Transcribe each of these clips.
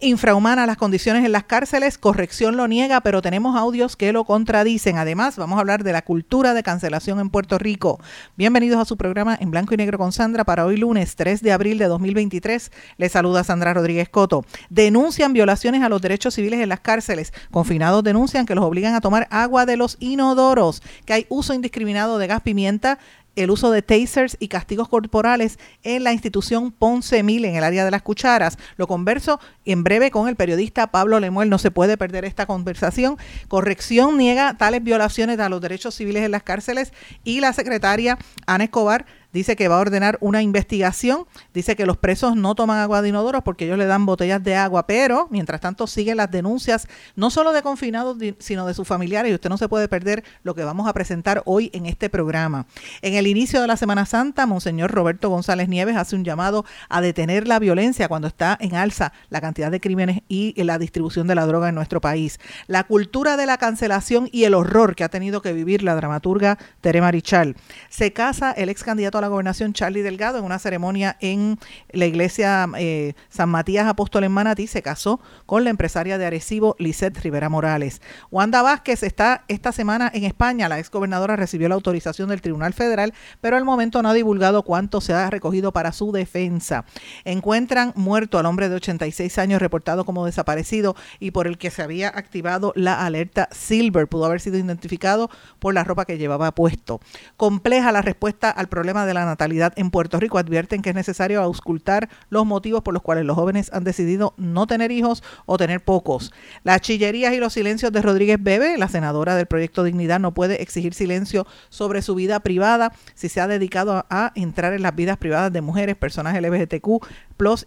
Infrahumana las condiciones en las cárceles, corrección lo niega, pero tenemos audios que lo contradicen. Además, vamos a hablar de la cultura de cancelación en Puerto Rico. Bienvenidos a su programa en blanco y negro con Sandra para hoy lunes 3 de abril de 2023. Les saluda Sandra Rodríguez Coto. Denuncian violaciones a los derechos civiles en las cárceles. Confinados denuncian que los obligan a tomar agua de los inodoros, que hay uso indiscriminado de gas pimienta, el uso de tasers y castigos corporales en la institución Ponce Mil en el área de las cucharas. Lo converso en breve con el periodista Pablo Lemuel. No se puede perder esta conversación. Corrección niega tales violaciones a los derechos civiles en las cárceles y la secretaria Ana Escobar dice que va a ordenar una investigación, dice que los presos no toman agua de inodoros porque ellos le dan botellas de agua, pero mientras tanto siguen las denuncias no solo de confinados, sino de sus familiares y usted no se puede perder lo que vamos a presentar hoy en este programa. En el inicio de la Semana Santa, Monseñor Roberto González Nieves hace un llamado a detener la violencia cuando está en alza la cantidad de crímenes y la distribución de la droga en nuestro país. La cultura de la cancelación y el horror que ha tenido que vivir la dramaturga Tere Marichal. Se casa el ex candidato la gobernación Charlie Delgado en una ceremonia en la iglesia eh, San Matías Apóstol en Manatí. Se casó con la empresaria de Arecibo, Lisette Rivera Morales. Wanda Vázquez está esta semana en España. La ex gobernadora recibió la autorización del Tribunal Federal, pero al momento no ha divulgado cuánto se ha recogido para su defensa. Encuentran muerto al hombre de 86 años reportado como desaparecido y por el que se había activado la alerta Silver. Pudo haber sido identificado por la ropa que llevaba puesto. Compleja la respuesta al problema de de la natalidad en Puerto Rico advierten que es necesario auscultar los motivos por los cuales los jóvenes han decidido no tener hijos o tener pocos. Las chillerías y los silencios de Rodríguez Bebe, la senadora del proyecto Dignidad, no puede exigir silencio sobre su vida privada si se ha dedicado a, entrar en las vidas privadas de mujeres, personas LGBTQ,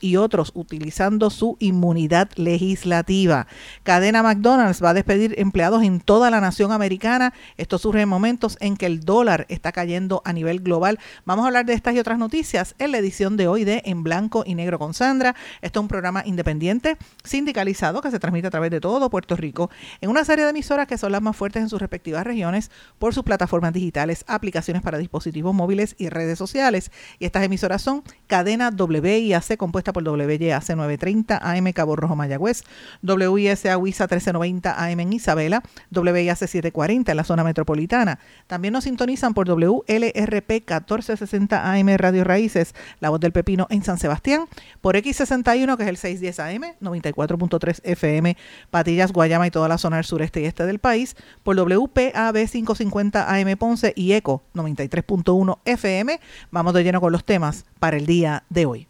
y otros utilizando su inmunidad legislativa. Cadena McDonald's va a despedir empleados en toda la nación americana. Esto surge en momentos en que el dólar está cayendo a nivel global. Vamos a hablar de estas y otras noticias en la edición de hoy de En Blanco y Negro con Sandra. Esto es un programa independiente, sindicalizado, que se transmite a través de todo Puerto Rico en una serie de emisoras que son las más fuertes en sus respectivas regiones por sus plataformas digitales, aplicaciones para dispositivos móviles y redes sociales. Y estas emisoras son Cadena WIAC compuesta por WYAC 930 AM Cabo Rojo Mayagüez, WISA WISA 1390 AM en Isabela, WIAC 740 en la zona metropolitana. También nos sintonizan por WLRP 1460 AM Radio Raíces, La Voz del Pepino en San Sebastián, por X61 que es el 610 AM, 94.3 FM, Patillas, Guayama y toda la zona del sureste y este del país, por WPAB 550 AM Ponce y ECO 93.1 FM. Vamos de lleno con los temas para el día de hoy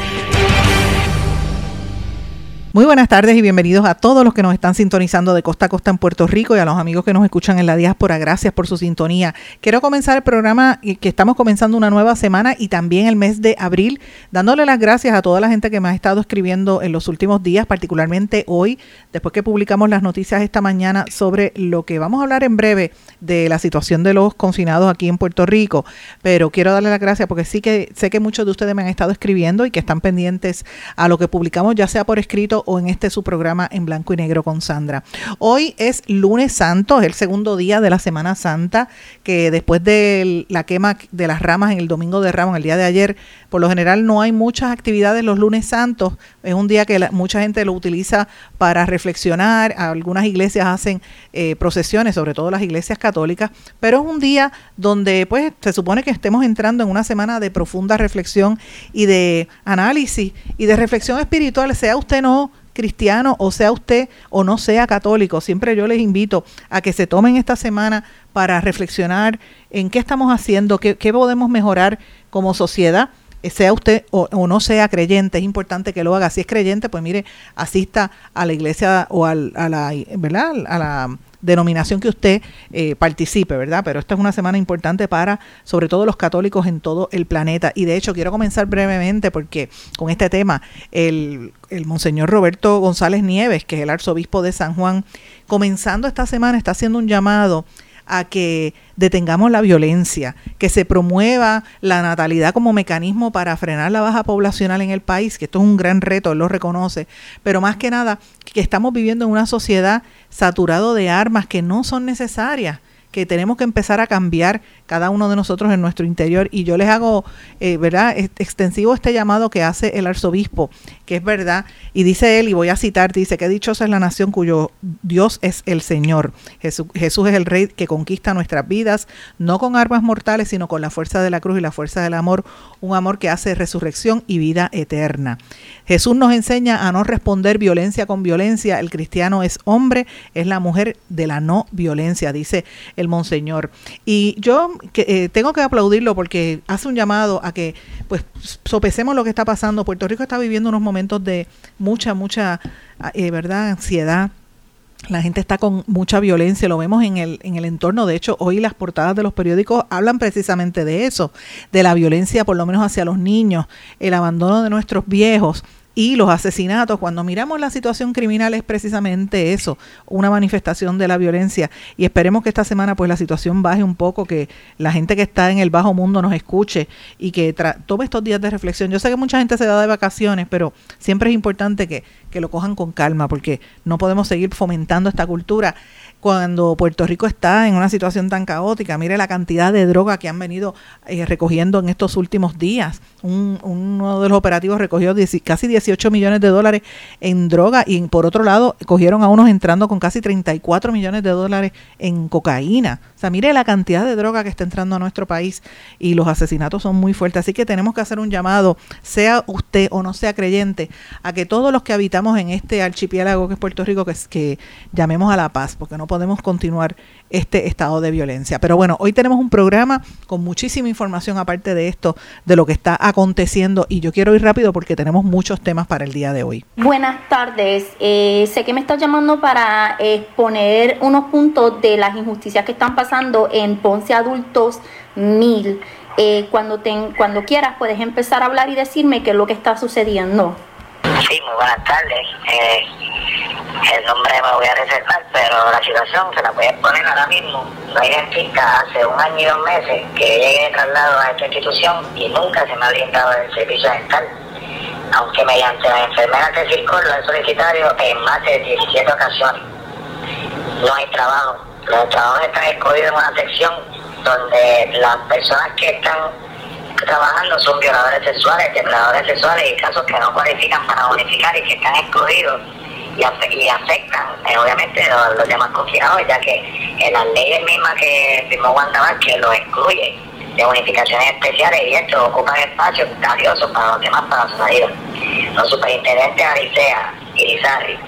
Muy buenas tardes y bienvenidos a todos los que nos están sintonizando de costa a costa en Puerto Rico y a los amigos que nos escuchan en la diáspora. Gracias por su sintonía. Quiero comenzar el programa que estamos comenzando una nueva semana y también el mes de abril, dándole las gracias a toda la gente que me ha estado escribiendo en los últimos días, particularmente hoy, después que publicamos las noticias esta mañana sobre lo que vamos a hablar en breve de la situación de los confinados aquí en Puerto Rico. Pero quiero darle las gracias porque sí que sé que muchos de ustedes me han estado escribiendo y que están pendientes a lo que publicamos, ya sea por escrito o en este su programa en blanco y negro con Sandra. Hoy es lunes santo, es el segundo día de la Semana Santa, que después de la quema de las ramas en el domingo de Ramos, el día de ayer, por lo general no hay muchas actividades los lunes santos. Es un día que mucha gente lo utiliza para reflexionar. Algunas iglesias hacen eh, procesiones, sobre todo las iglesias católicas, pero es un día donde pues se supone que estemos entrando en una semana de profunda reflexión y de análisis y de reflexión espiritual, sea usted no cristiano o sea usted o no sea católico, siempre yo les invito a que se tomen esta semana para reflexionar en qué estamos haciendo, qué, podemos mejorar como sociedad sea usted o, no sea creyente, es importante que lo haga. Si es creyente, pues mire, asista a la iglesia o a la, ¿verdad? A la denominación que usted eh, participe, ¿verdad? Pero esta es una semana importante para, sobre todo, los católicos en todo el planeta. Y de hecho, quiero comenzar brevemente porque con este tema, el, el Monseñor Roberto González Nieves, que es el arzobispo de San Juan, comenzando esta semana, está haciendo un llamado a que detengamos la violencia, que se promueva la natalidad como mecanismo para frenar la baja poblacional en el país, que esto es un gran reto, él lo reconoce, pero más que nada que estamos viviendo en una sociedad saturado de armas que no son necesarias que tenemos que empezar a cambiar cada uno de nosotros en nuestro interior. Y yo les hago, eh, ¿verdad?, extensivo este llamado que hace el arzobispo, que es verdad, y dice él, y voy a citar, dice, que dichosa es la nación cuyo Dios es el Señor. Jesús, Jesús es el Rey que conquista nuestras vidas, no con armas mortales, sino con la fuerza de la cruz y la fuerza del amor, un amor que hace resurrección y vida eterna. Jesús nos enseña a no responder violencia con violencia. El cristiano es hombre, es la mujer de la no violencia, dice el monseñor. Y yo eh, tengo que aplaudirlo porque hace un llamado a que pues sopesemos lo que está pasando. Puerto Rico está viviendo unos momentos de mucha, mucha, eh, ¿verdad?, ansiedad. La gente está con mucha violencia, lo vemos en el, en el entorno. De hecho, hoy las portadas de los periódicos hablan precisamente de eso, de la violencia por lo menos hacia los niños, el abandono de nuestros viejos y los asesinatos, cuando miramos la situación criminal es precisamente eso, una manifestación de la violencia. Y esperemos que esta semana pues la situación baje un poco, que la gente que está en el bajo mundo nos escuche y que tome estos días de reflexión. Yo sé que mucha gente se da de vacaciones, pero siempre es importante que, que lo cojan con calma porque no podemos seguir fomentando esta cultura cuando Puerto Rico está en una situación tan caótica. Mire la cantidad de droga que han venido eh, recogiendo en estos últimos días. uno de los operativos recogió casi 18 millones de dólares en droga y por otro lado cogieron a unos entrando con casi 34 millones de dólares en cocaína. O sea, mire la cantidad de droga que está entrando a nuestro país y los asesinatos son muy fuertes. Así que tenemos que hacer un llamado, sea usted o no sea creyente, a que todos los que habitamos en este archipiélago que es Puerto Rico, que, que llamemos a la paz, porque no podemos continuar este estado de violencia. Pero bueno, hoy tenemos un programa con muchísima información aparte de esto, de lo que está aconteciendo y yo quiero ir rápido porque tenemos muchos temas para el día de hoy. Buenas tardes, eh, sé que me estás llamando para exponer unos puntos de las injusticias que están pasando en Ponce Adultos 1000. Eh, cuando, cuando quieras puedes empezar a hablar y decirme qué es lo que está sucediendo. Sí, muy buenas tardes. Eh, el nombre me voy a reservar, pero la situación se la voy a poner ahora mismo. No identifica hace un año y dos meses que llegué traslado a esta institución y nunca se me ha brindado el servicio dental. Aunque mediante la enfermera de circo lo he solicitado en más de 17 ocasiones. No hay trabajo. Los trabajos están escogidos en una sección donde las personas que están trabajando son violadores sexuales, depredadores sexuales y casos que no cualifican para unificar y que están excluidos y, afectan eh, obviamente los, los, demás confinados, ya que en las leyes mismas que firmó Wanda que lo excluye de unificaciones especiales y esto ocupan espacios valiosos para los demás para su salida. Los superintendentes Aricea, Irizarri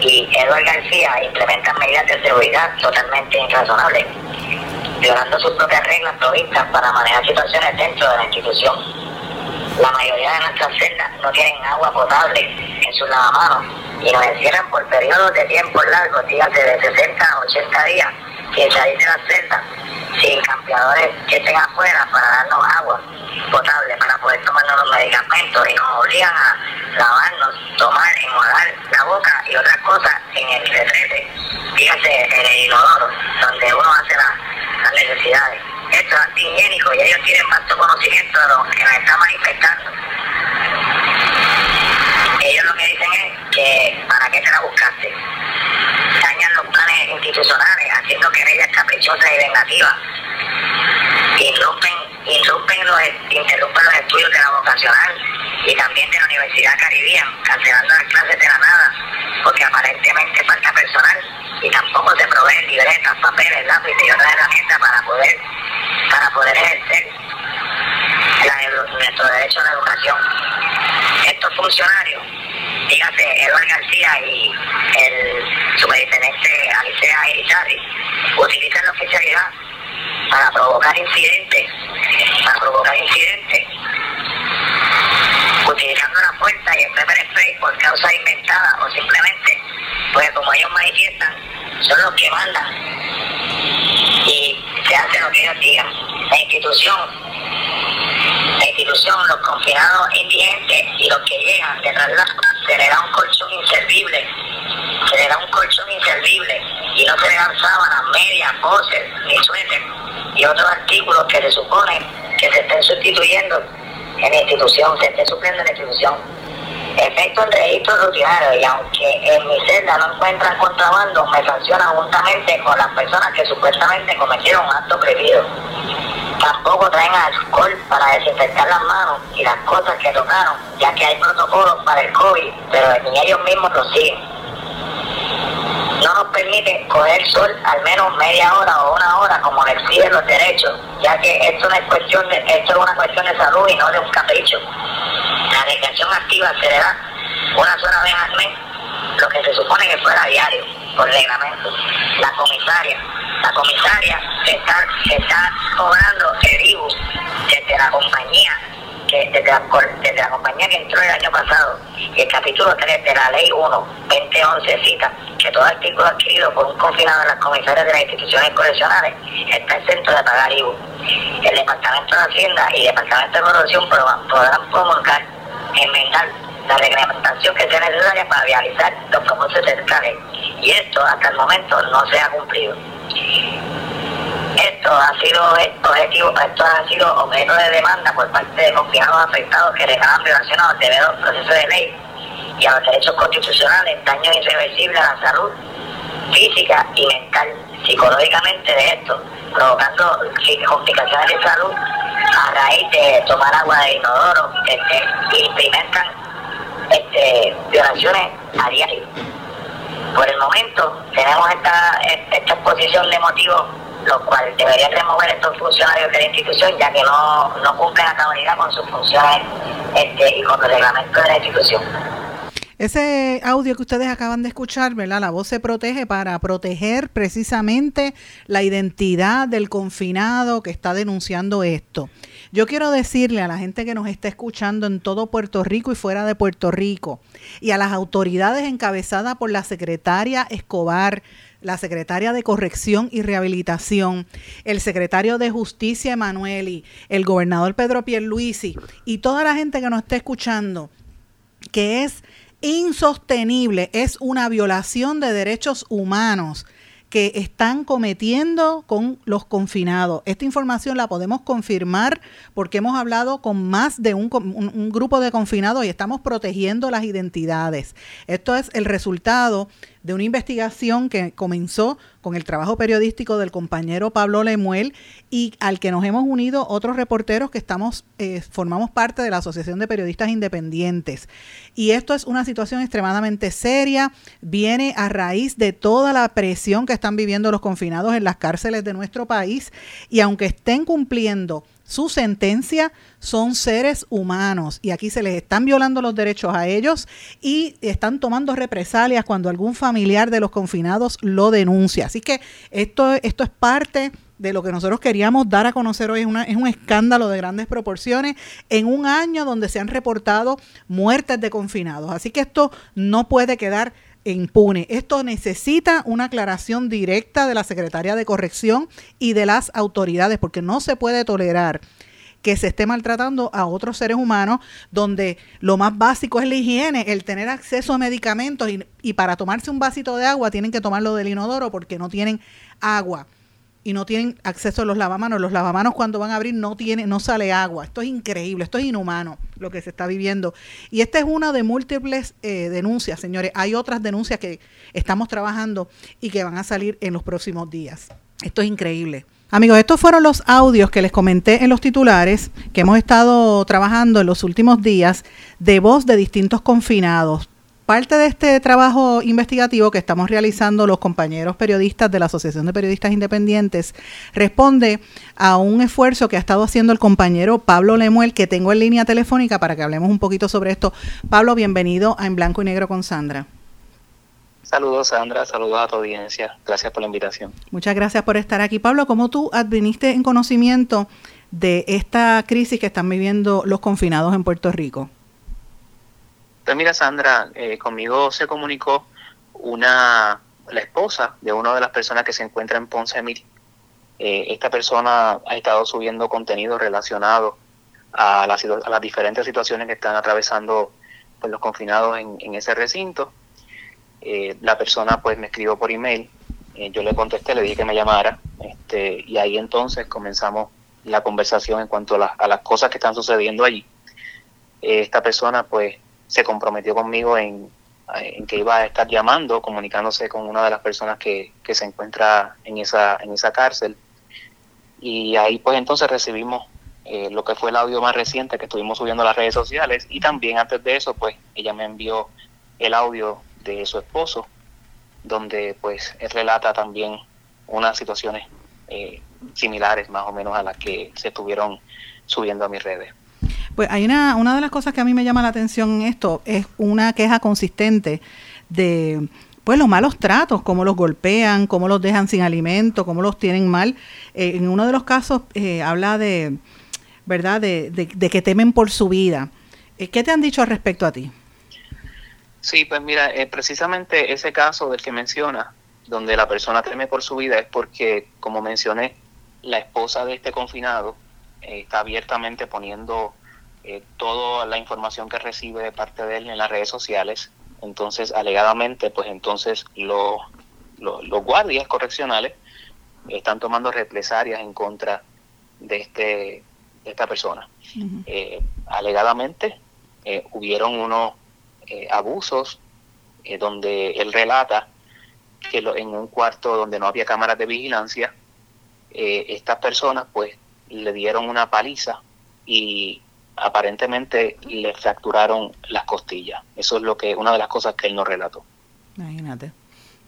y Eduardo García implementan medidas de seguridad totalmente irrazonables, violando sus propias reglas provistas para manejar situaciones dentro de la institución. La mayoría de nuestras celdas no tienen agua potable en sus lavamanos y nos encierran por periodos de tiempo largos, días de 60 a 80 días, sin salir de la celda, sin campeadores que estén afuera para darnos agua potable, para poder tomarnos los medicamentos y nos obligan a lavarnos, tomar, enjuagar la boca y otras cosas en el retrete, fíjate, en el inodoro, donde uno hace las necesidades. Esto es antihigiénico y ellos tienen más conocimiento de lo que nos está manifestando ellos lo que dicen es que para qué te la buscaste. Dañan los planes institucionales, haciendo querellas caprichosas y vengativas. Interrumpen, interrumpen, los, interrumpen los estudios de la vocacional y también de la Universidad Caribbean, cancelando las clases de la nada, porque aparentemente falta personal y tampoco se proveen libretas, papeles, lápices y otras herramientas para poder, para poder ejercer nuestro derecho a la educación estos funcionarios, dígase Eduardo García y el superintendente Alicia Irizarri, utilizan la oficialidad para provocar incidentes, para provocar incidentes, utilizando la puerta y el pepper spray por causa inventada o simplemente, pues como ellos manifiestan, son los que mandan y se hace lo que ellos digan. La institución institución, los confinados indigentes y los que llegan de traslado, se le da un colchón inservible, se le da un colchón inservible y no se le dan sábanas, medias, poses, ni suéter y otros artículos que se supone que se estén sustituyendo en la institución, se estén supliendo en la institución. Efecto el registro rutinario y aunque en mi celda no encuentran contrabando, me sancionan juntamente con las personas que supuestamente cometieron un acto prohibido. Tampoco traen alcohol para desinfectar las manos y las cosas que tocaron, ya que hay protocolos para el COVID, pero ni ellos mismos lo siguen no nos permite coger sol al menos media hora o una hora como le exigen los derechos, ya que esto no es cuestión de, esto es una cuestión de salud y no de un capricho. La recreación activa se le da una sola vez al mes, lo que se supone que fuera diario, por reglamento. La comisaria, la comisaria está, está cobrando el IBU desde la compañía que desde la, desde la compañía que entró el año pasado, y el capítulo 3 de la ley 1, 2011 cita que todo artículo adquirido por un confinado en las comisarias de las instituciones correccionales está exento de pagar IVU. El Departamento de Hacienda y el Departamento de Corrupción podrán promulgar, enmendar la reglamentación que sea necesaria para realizar los famosos fiscales. Y esto hasta el momento no se ha cumplido. Esto ha sido objetivo, esto ha sido objeto de demanda por parte de confinados afectados que reclaman violación a los deberes procesos de ley y a los derechos constitucionales, daño irreversible a la salud física y mental, psicológicamente de esto, provocando complicaciones de salud a raíz de tomar agua de inodoro, este, implementan este, violaciones a diario. Por el momento tenemos esta, esta exposición de motivos lo cual debería remover estos funcionarios de la institución ya que no, no cumplen a cabalidad con sus funciones este, y con los reglamentos de la institución. Ese audio que ustedes acaban de escuchar, ¿verdad? La voz se protege para proteger precisamente la identidad del confinado que está denunciando esto. Yo quiero decirle a la gente que nos está escuchando en todo Puerto Rico y fuera de Puerto Rico y a las autoridades encabezadas por la secretaria Escobar, la secretaria de Corrección y Rehabilitación, el secretario de Justicia Emanueli, el gobernador Pedro Pierluisi y toda la gente que nos está escuchando, que es insostenible, es una violación de derechos humanos que están cometiendo con los confinados. Esta información la podemos confirmar porque hemos hablado con más de un, un, grupo de confinados y estamos protegiendo las identidades. Esto es el resultado de una investigación que comenzó con el trabajo periodístico del compañero Pablo Lemuel y al que nos hemos unido otros reporteros que estamos eh, formamos parte de la Asociación de Periodistas Independientes. Y esto es una situación extremadamente seria, viene a raíz de toda la presión que están viviendo los confinados en las cárceles de nuestro país y aunque estén cumpliendo su sentencia son seres humanos y aquí se les están violando los derechos a ellos y están tomando represalias cuando algún familiar de los confinados lo denuncia. Así que esto, esto es parte de lo que nosotros queríamos dar a conocer hoy. Es, es un escándalo de grandes proporciones en un año donde se han reportado muertes de confinados. Así que esto no puede quedar impune. Esto necesita una aclaración directa de la Secretaría de Corrección y de las autoridades, porque no se puede tolerar que se esté maltratando a otros seres humanos, donde lo más básico es la higiene, el tener acceso a medicamentos y, y para tomarse un vasito de agua tienen que tomarlo del inodoro porque no tienen agua y no tienen acceso a los lavamanos. Los lavamanos cuando van a abrir no tiene, no sale agua. Esto es increíble, esto es inhumano lo que se está viviendo. Y esta es una de múltiples eh, denuncias, señores. Hay otras denuncias que estamos trabajando y que van a salir en los próximos días. Esto es increíble. Amigos, estos fueron los audios que les comenté en los titulares que hemos estado trabajando en los últimos días de voz de distintos confinados parte de este trabajo investigativo que estamos realizando los compañeros periodistas de la Asociación de Periodistas Independientes responde a un esfuerzo que ha estado haciendo el compañero Pablo Lemuel, que tengo en línea telefónica para que hablemos un poquito sobre esto. Pablo, bienvenido a En Blanco y Negro con Sandra. Saludos Sandra, saludos a tu audiencia. Gracias por la invitación. Muchas gracias por estar aquí. Pablo, ¿cómo tú adviniste en conocimiento de esta crisis que están viviendo los confinados en Puerto Rico? Pues mira, Sandra, eh, conmigo se comunicó una la esposa de una de las personas que se encuentra en Ponce Mil. Eh, esta persona ha estado subiendo contenido relacionado a las, diferentes situaciones que están atravesando pues, los confinados en, ese recinto. Eh, la persona pues me escribió por email, yo le contesté, le dije que me llamara, este, y ahí entonces comenzamos la conversación en cuanto a, a las cosas que están sucediendo allí. esta persona pues se comprometió conmigo en, en que iba a estar llamando, comunicándose con una de las personas que, que se encuentra en esa, en esa cárcel. Y ahí pues entonces recibimos eh, lo que fue el audio más reciente que estuvimos subiendo a las redes sociales y también antes de eso pues ella me envió el audio de su esposo donde pues él relata también unas situaciones eh, similares más o menos a las que se estuvieron subiendo a mis redes. Pues hay una, una de las cosas que a mí me llama la atención en esto es una queja consistente de pues los malos tratos, cómo los golpean, cómo los dejan sin alimento, cómo los tienen mal. Eh, en uno de los casos eh, habla de, ¿verdad?, de, de, que temen por su vida. Eh, ¿Qué te han dicho al respecto a ti? Sí, pues mira, precisamente ese caso del que menciona, donde la persona teme por su vida, es porque, como mencioné, la esposa de este confinado está abiertamente poniendo eh, toda la información que recibe de parte de él en las redes sociales. Entonces, alegadamente, pues entonces los guardias correccionales están tomando represalias en contra de este de esta persona. Eh, alegadamente, eh, hubieron unos abusos donde él relata que en un cuarto donde no había cámaras de vigilancia, estas personas pues le dieron una paliza y aparentemente le fracturaron las costillas. Eso es lo que una de las cosas que él nos relató. Imagínate.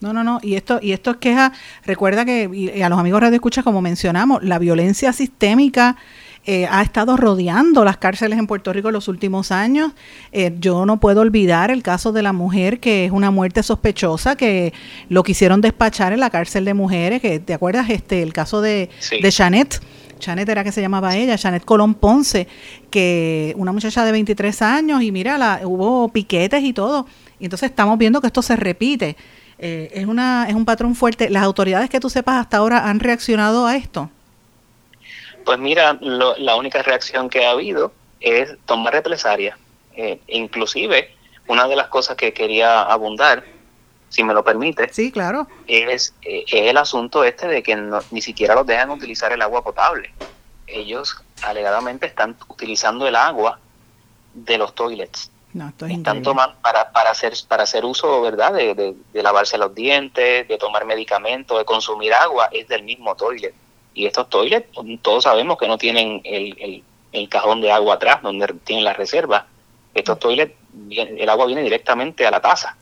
No, no, no. Y esto, y esto es queja. Recuerda que a los amigos Radio Escucha, como mencionamos, la violencia sistémica eh, ha estado rodeando las cárceles en Puerto Rico en los últimos años. Eh, yo no puedo olvidar el caso de la mujer que es una muerte sospechosa, que lo quisieron despachar en la cárcel de mujeres, que te acuerdas este el caso de, de Janet Janet era que se llamaba ella, Janet Colón Ponce, que una muchacha de 23 años y mira, la, hubo piquetes y todo. Y entonces estamos viendo que esto se repite. Eh, es, una, es un patrón fuerte. ¿Las autoridades que tú sepas hasta ahora han reaccionado a esto? Pues mira, la única reacción que ha habido es tomar represalia. Eh, inclusive, una de las cosas que quería abundar si me lo permite. Sí, claro. Es, eh, es el asunto este de que ni siquiera los dejan utilizar el agua potable. Ellos alegadamente están utilizando el agua de los toilets. No, esto están tomando para, para, hacer, para hacer uso, ¿verdad? De, de, lavarse los dientes, de tomar medicamentos, de consumir agua, es del mismo toilet. Y estos toilets, todos sabemos que no tienen el, el, el cajón de agua atrás, donde tienen la reserva. Estos toilets, el agua viene directamente a la taza.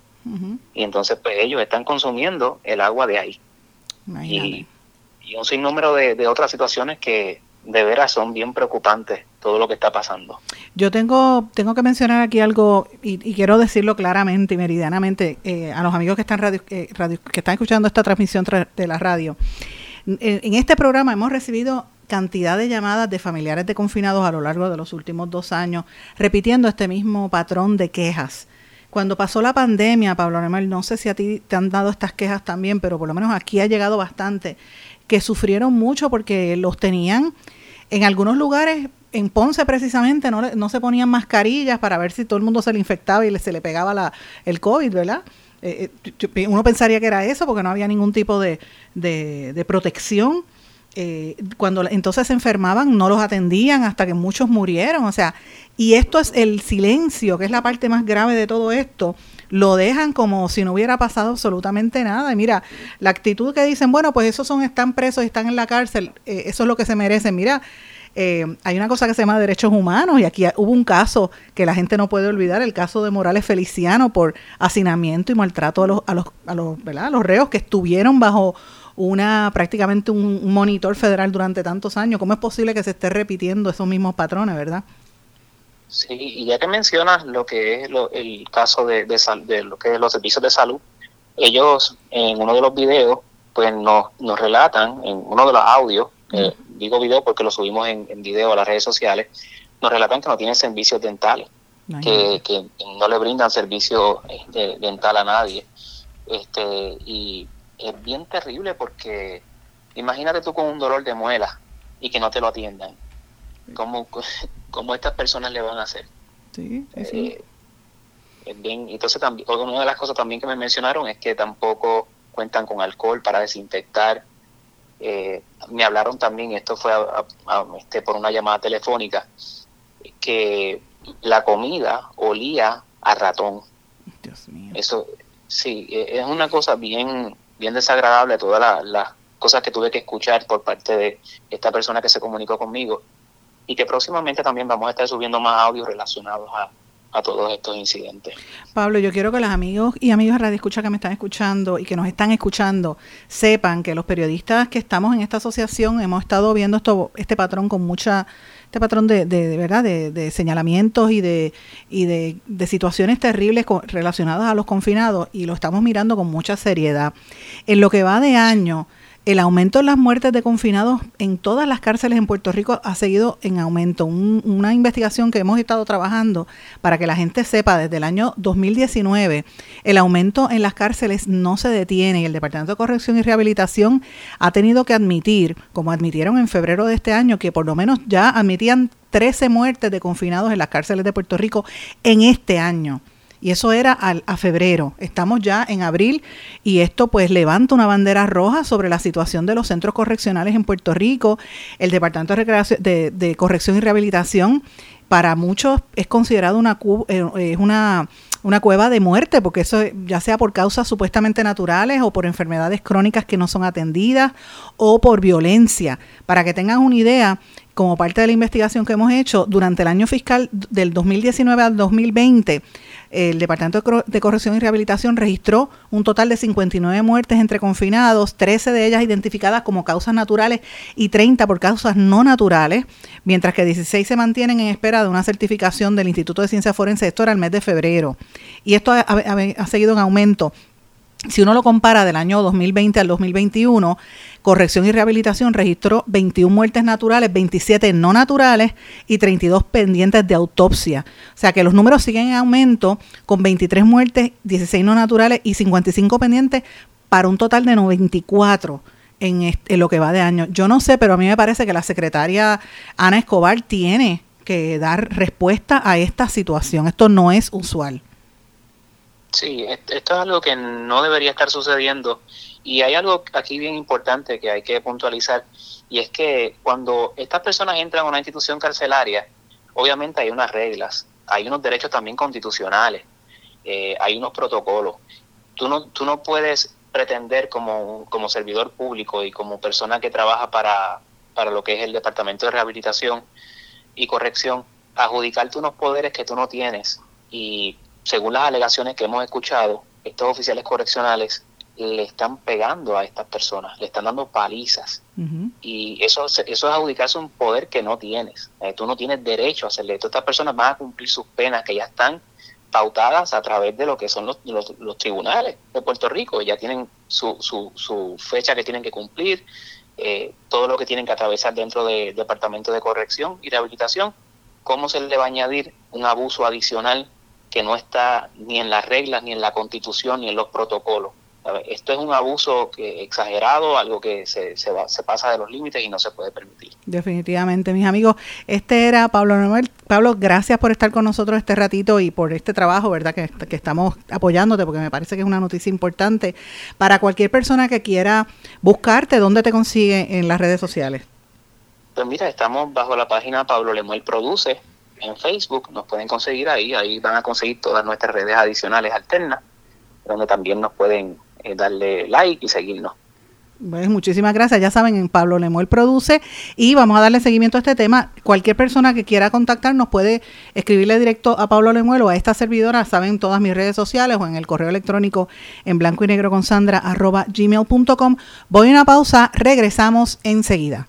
Y entonces pues ellos están consumiendo el agua de ahí. Y, un sinnúmero de, de otras situaciones que de veras son bien preocupantes todo lo que está pasando. Yo tengo tengo que mencionar aquí algo y, quiero decirlo claramente y meridianamente eh, a los amigos que están radio, eh, radio, que están escuchando esta transmisión de la radio. En, este programa hemos recibido cantidad de llamadas de familiares de confinados a lo largo de los últimos dos años, repitiendo este mismo patrón de quejas cuando pasó la pandemia, Pablo Anemar, no sé si a ti te han dado estas quejas también, pero por lo menos aquí ha llegado bastante, que sufrieron mucho porque los tenían en algunos lugares, en Ponce precisamente, no, no se ponían mascarillas para ver si todo el mundo se le infectaba y se le pegaba la, el COVID, ¿verdad? Eh, eh, uno pensaría que era eso porque no había ningún tipo de, de protección eh, cuando entonces se enfermaban no los atendían hasta que muchos murieron, o sea, y esto es el silencio, que es la parte más grave de todo esto, lo dejan como si no hubiera pasado absolutamente nada. Y mira, la actitud que dicen, bueno, pues esos son, están presos están en la cárcel, eh, eso es lo que se merecen. Mira, eh, hay una cosa que se llama derechos humanos y aquí hubo un caso que la gente no puede olvidar, el caso de Morales Feliciano por hacinamiento y maltrato a los, a los, a los, ¿verdad? a los reos que estuvieron bajo una prácticamente un, monitor federal durante tantos años. ¿Cómo es posible que se esté repitiendo esos mismos patrones, verdad? Sí, y ya que mencionas lo que es el caso de, de, lo que es los servicios de salud, ellos en uno de los videos, pues nos, nos relatan, en uno de los audios, eh, digo video porque lo subimos en, en video a las redes sociales, nos relatan que no tienen servicios dentales. que, que, no le brindan servicio este, dental a nadie. Este, y es bien terrible porque imagínate tú con un dolor de muela y que no te lo atiendan. ¿Cómo, cómo estas personas le van a hacer? Sí, sí, eh, bien, entonces también, una de las cosas también que me mencionaron es que tampoco cuentan con alcohol para desinfectar. Eh, me hablaron también, esto fue este, por una llamada telefónica, que la comida olía a ratón. Dios mío. Eso, sí, e, es una cosa bien, bien desagradable todas las cosas que tuve que escuchar por parte de esta persona que se comunicó conmigo y que próximamente también vamos a estar subiendo más audios relacionados a, a todos estos incidentes. Pablo, yo quiero que los amigos y amigas de Radio Escucha que me están escuchando y que nos están escuchando sepan que los periodistas que estamos en esta asociación hemos estado viendo esto, este patrón con mucha este patrón de, de, verdad de, señalamientos y de y de, de situaciones terribles relacionadas a los confinados y lo estamos mirando con mucha seriedad. En lo que va de año, el aumento en las muertes de confinados en todas las cárceles en Puerto Rico ha seguido en aumento. una investigación que hemos estado trabajando para que la gente sepa desde el año 2019, el aumento en las cárceles no se detiene y el Departamento de Corrección y Rehabilitación ha tenido que admitir, como admitieron en febrero de este año, que por lo menos ya admitían 13 muertes de confinados en las cárceles de Puerto Rico en este año y eso era a febrero. Estamos ya en abril y esto pues levanta una bandera roja sobre la situación de los centros correccionales en Puerto Rico. El Departamento de, de, Corrección y Rehabilitación para muchos es considerado una, eh, una, una cueva de muerte, porque eso ya sea por causas supuestamente naturales o por enfermedades crónicas que no son atendidas o por violencia. Para que tengan una idea, como parte de la investigación que hemos hecho, durante el año fiscal del 2019 al 2020, el Departamento de Corrección y Rehabilitación registró un total de 59 muertes entre confinados, 13 de ellas identificadas como causas naturales y 30 por causas no naturales, mientras que 16 se mantienen en espera de una certificación del Instituto de Ciencia Forense, esto era el mes de febrero. Y esto ha, ha seguido en aumento. Si uno lo compara del año 2020 al 2021, Corrección y Rehabilitación registró 21 muertes naturales, 27 no naturales y 32 pendientes de autopsia. O sea que los números siguen en aumento con 23 muertes, 16 no naturales y 55 pendientes para un total de 94 en, en lo que va de año. Yo no sé, pero a mí me parece que la secretaria Ana Escobar tiene que dar respuesta a esta situación. Esto no es usual. Sí, esto es algo que no debería estar sucediendo y hay algo aquí bien importante que hay que puntualizar, y es que cuando estas personas entran a una institución carcelaria, obviamente hay unas reglas, hay unos derechos también constitucionales, eh, hay unos protocolos. Tú no, tú no puedes pretender como, como servidor público y como persona que trabaja para, para lo que es el Departamento de Rehabilitación y Corrección, adjudicarte unos poderes que tú no tienes. Y según las alegaciones que hemos escuchado, estos oficiales correccionales le están pegando a estas personas, le están dando palizas. Y eso, eso es adjudicarse un poder que no tienes. Eh, tú no tienes derecho a hacerle esto. Estas personas van a cumplir sus penas que ya están pautadas a través de lo que son los, los, tribunales de Puerto Rico. Ya tienen su, su, su fecha que tienen que cumplir, eh, todo lo que tienen que atravesar dentro del Departamento de Corrección y Rehabilitación. ¿Cómo se le va a añadir un abuso adicional que no está ni en las reglas, ni en la constitución, ni en los protocolos? Esto es un abuso que, exagerado, algo que se, se, se, pasa de los límites y no se puede permitir. Definitivamente, mis amigos. Este era Pablo Noel. Pablo, gracias por estar con nosotros este ratito y por este trabajo, ¿verdad? Que, que estamos apoyándote porque me parece que es una noticia importante para cualquier persona que quiera buscarte. ¿Dónde te consigue en las redes sociales? Pues mira, estamos bajo la página Pablo Lemuel Produce en Facebook. Nos pueden conseguir ahí. Ahí van a conseguir todas nuestras redes adicionales alternas, donde también nos pueden eh, darle like y seguirnos. Pues muchísimas gracias. Ya saben, en Pablo Lemuel produce y vamos a darle seguimiento a este tema. Cualquier persona que quiera contactarnos puede escribirle directo a Pablo Lemuel o a esta servidora, saben todas mis redes sociales o en el correo electrónico en blanco y negro con Sandra arroba gmail.com. Voy a una pausa, regresamos enseguida.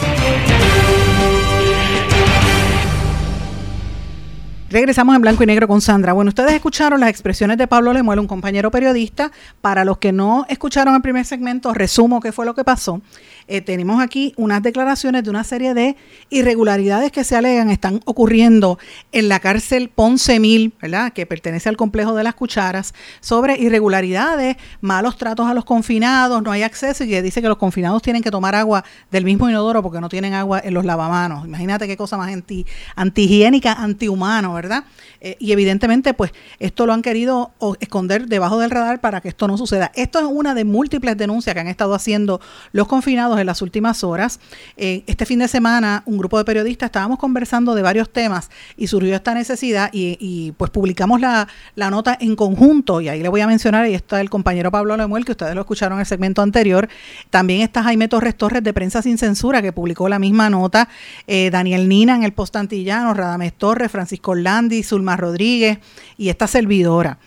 Regresamos en blanco y negro con Sandra. Bueno, ustedes escucharon las expresiones de Pablo Lemuel, un compañero periodista. Para los que no escucharon el primer segmento, resumo qué fue lo que pasó. Eh, tenemos aquí unas declaraciones de una serie de irregularidades que se alegan están ocurriendo en la cárcel Ponce Mil, ¿verdad? Que pertenece al complejo de las cucharas, sobre irregularidades, malos tratos a los confinados, no hay acceso y que dice que los confinados tienen que tomar agua del mismo inodoro porque no tienen agua en los lavamanos. Imagínate qué cosa más anti, antihigiénica, antihumano, ¿verdad? ¿verdad? Eh, y evidentemente, pues esto lo han querido esconder debajo del radar para que esto no suceda. Esto es una de múltiples denuncias que han estado haciendo los confinados en las últimas horas. Eh, este fin de semana, un grupo de periodistas estábamos conversando de varios temas y surgió esta necesidad y, pues publicamos la, nota en conjunto y ahí le voy a mencionar, y está el compañero Pablo Lemuel, que ustedes lo escucharon en el segmento anterior. También está Jaime Torres Torres de Prensa Sin Censura, que publicó la misma nota. Eh, Daniel Nina en el Post Antillano, Radames Torres, Francisco Orlandi, Zulma Rodríguez y esta servidora.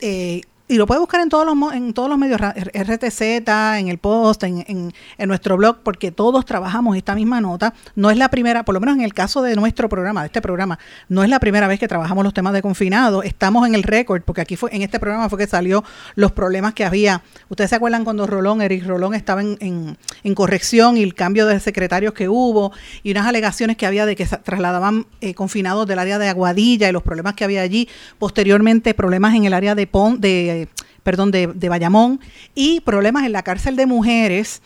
Eh, y lo puede buscar en todos los en todos los medios RTZ, en el post, en, en, nuestro blog, porque todos trabajamos esta misma nota. No es la primera, por lo menos en el caso de nuestro programa, de este programa, no es la primera vez que trabajamos los temas de confinado. Estamos en el récord, porque aquí fue, en este programa fue que salió los problemas que había. Ustedes se acuerdan cuando Rolón, Eric Rolón estaba en, en, corrección y el cambio de secretarios que hubo y unas alegaciones que había de que trasladaban eh, confinados del área de Aguadilla y los problemas que había allí. Posteriormente, problemas en el área de Pon, perdón, de, de Bayamón, y problemas en la cárcel de mujeres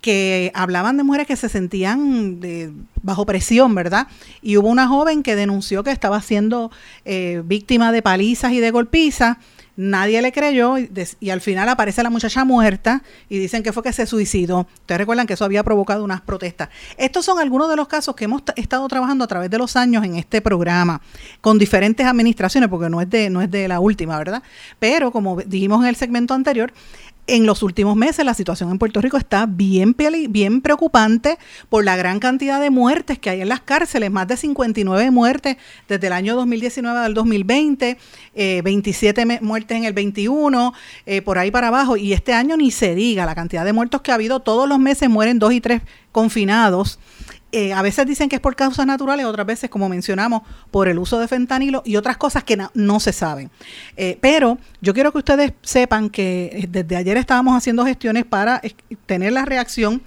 que hablaban de mujeres que se sentían de, bajo presión, ¿verdad? Y hubo una joven que denunció que estaba siendo eh, víctima de palizas y de golpizas nadie le creyó y, al final aparece la muchacha muerta y dicen que fue que se suicidó. Ustedes recuerdan que eso había provocado unas protestas. Estos son algunos de los casos que hemos estado trabajando a través de los años en este programa con diferentes administraciones, porque no es de, no es de la última, ¿verdad? Pero como dijimos en el segmento anterior, en los últimos meses la situación en Puerto Rico está bien, bien preocupante por la gran cantidad de muertes que hay en las cárceles, más de 59 muertes desde el año 2019 al 2020, 27 eh, muertes en el 21, eh, por ahí para abajo, y este año ni se diga la cantidad de muertos que ha habido, todos los meses mueren dos y tres confinados. Eh, a veces dicen que es por causas naturales, otras veces, como mencionamos, por el uso de fentanilo y otras cosas que no, se saben. Eh, pero yo quiero que ustedes sepan que eh, desde ayer estábamos haciendo gestiones para tener la reacción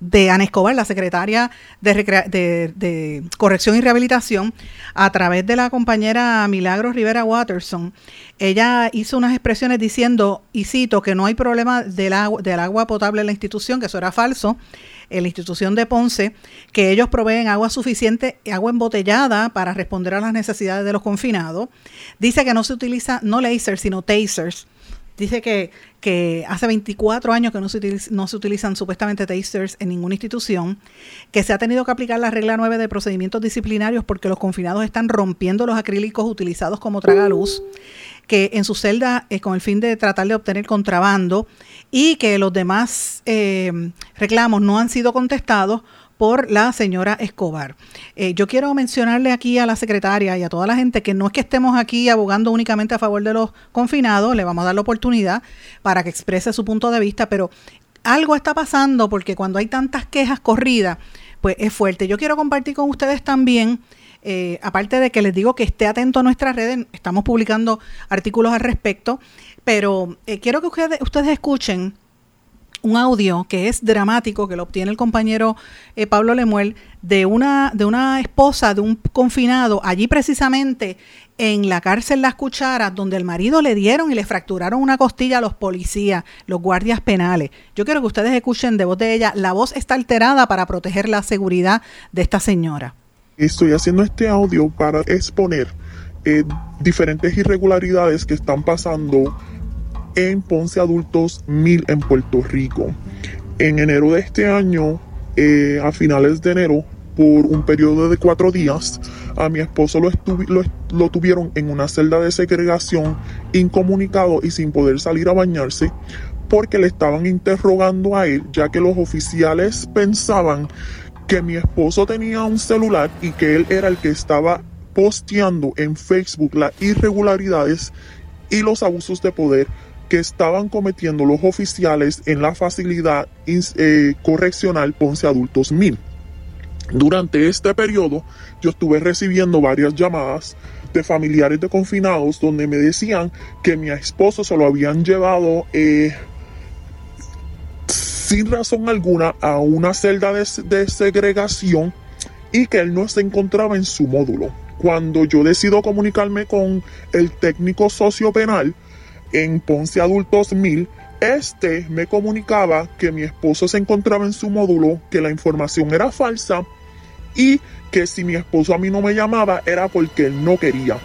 de Ana Escobar, la secretaria de, Corrección y Rehabilitación, a través de la compañera Milagros Rivera Watterson. Ella hizo unas expresiones diciendo, y cito, que no hay problema del agua, del agua potable en la institución, que eso era falso, en la institución de Ponce, que ellos proveen agua suficiente, agua embotellada para responder a las necesidades de los confinados. Dice que no se utiliza no lasers, sino tasers. Dice que, que hace 24 años que no se, no se utilizan supuestamente tasers en ninguna institución, que se ha tenido que aplicar la regla 9 de procedimientos disciplinarios porque los confinados están rompiendo los acrílicos utilizados como tragaluz que en su celda con el fin de tratar de obtener contrabando y que los demás eh, reclamos no han sido contestados por la señora Escobar. Eh, yo quiero mencionarle aquí a la secretaria y a toda la gente que no es que estemos aquí abogando únicamente a favor de los confinados, le vamos a dar la oportunidad para que exprese su punto de vista, pero algo está pasando porque cuando hay tantas quejas corridas, pues es fuerte. Yo quiero compartir con ustedes también eh, aparte de que les digo que esté atento a nuestras redes, estamos publicando artículos al respecto, pero eh, quiero que ustedes, ustedes escuchen un audio que es dramático, que lo obtiene el compañero eh, Pablo Lemuel, de una, de una esposa de un confinado, allí precisamente en la cárcel Las Cucharas, donde el marido le dieron y le fracturaron una costilla a los policías, los guardias penales. Yo quiero que ustedes escuchen de voz de ella, la voz está alterada para proteger la seguridad de esta señora. Estoy haciendo este audio para exponer eh, diferentes irregularidades que están pasando en Ponce Adultos 1000 en Puerto Rico. En enero de este año, eh, a finales de enero, por un periodo de cuatro días, a mi esposo lo, lo, lo, tuvieron en una celda de segregación, incomunicado y sin poder salir a bañarse, porque le estaban interrogando a él, ya que los oficiales pensaban que mi esposo tenía un celular y que él era el que estaba posteando en Facebook las irregularidades y los abusos de poder que estaban cometiendo los oficiales en la facilidad eh, correccional Ponce Adultos 1000. Durante este periodo yo estuve recibiendo varias llamadas de familiares de confinados donde me decían que mi esposo se lo habían llevado eh, sin razón alguna a una celda de, de segregación y que él no se encontraba en su módulo. Cuando yo decido comunicarme con el técnico sociopenal en Ponce Adultos 1000, este me comunicaba que mi esposo se encontraba en su módulo, que la información era falsa y que si mi esposo a mí no me llamaba era porque él no quería.